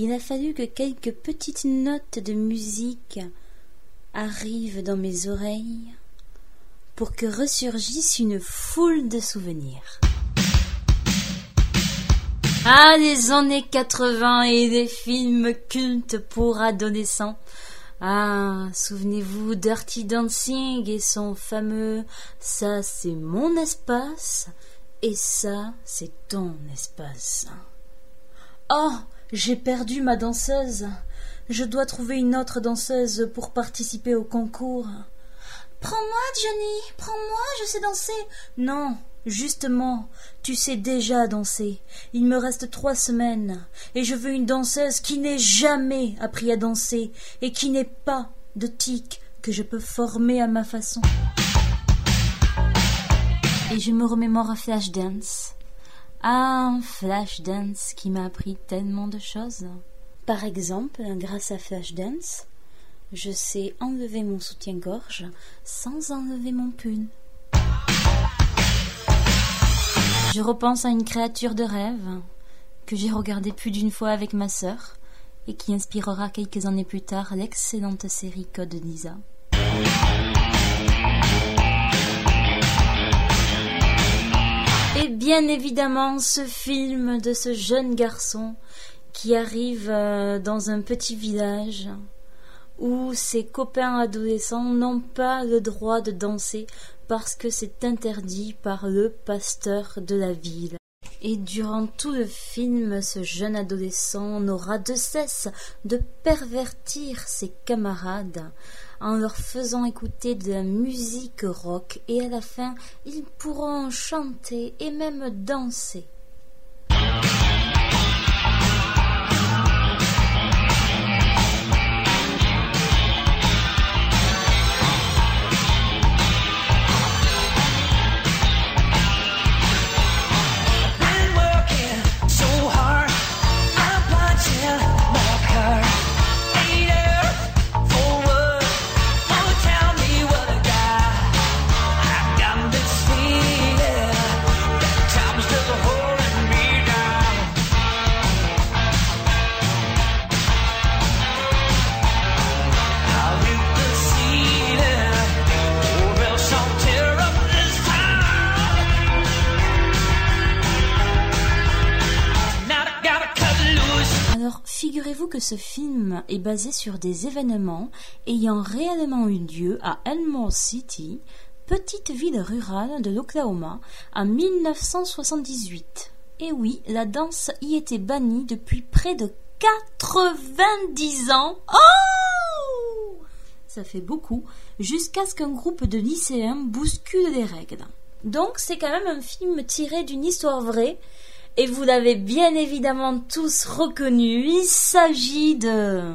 il a fallu que quelques petites notes de musique arrivent dans mes oreilles pour que ressurgisse une foule de souvenirs. Ah, les années 80 et des films cultes pour adolescents. Ah, souvenez-vous Dirty Dancing et son fameux Ça c'est mon espace et ça c'est ton espace. Oh, j'ai perdu ma danseuse. Je dois trouver une autre danseuse pour participer au concours. Prends-moi, Johnny, prends-moi, je sais danser. Non, justement, tu sais déjà danser. Il me reste trois semaines, et je veux une danseuse qui n'ait jamais appris à danser, et qui n'ait pas de tic que je peux former à ma façon. Et je me remémore à Flashdance. Ah, Flashdance qui m'a appris tellement de choses. Par exemple, grâce à Flashdance, je sais enlever mon soutien-gorge sans enlever mon pull. Je repense à une créature de rêve que j'ai regardée plus d'une fois avec ma sœur et qui inspirera quelques années plus tard l'excellente série Code Lisa. Et bien évidemment ce film de ce jeune garçon qui arrive euh, dans un petit village où ses copains adolescents n'ont pas le droit de danser parce que c'est interdit par le pasteur de la ville. Et durant tout le film, ce jeune adolescent n'aura de cesse de pervertir ses camarades en leur faisant écouter de la musique rock et à la fin, ils pourront chanter et même danser. Que ce film est basé sur des événements ayant réellement eu lieu à Elmore City, petite ville rurale de l'Oklahoma, en 1978. Et oui, la danse y était bannie depuis près de 90 ans. Oh Ça fait beaucoup, jusqu'à ce qu'un groupe de lycéens bouscule les règles. Donc c'est quand même un film tiré d'une histoire vraie et vous l'avez bien évidemment tous reconnu, il s'agit de...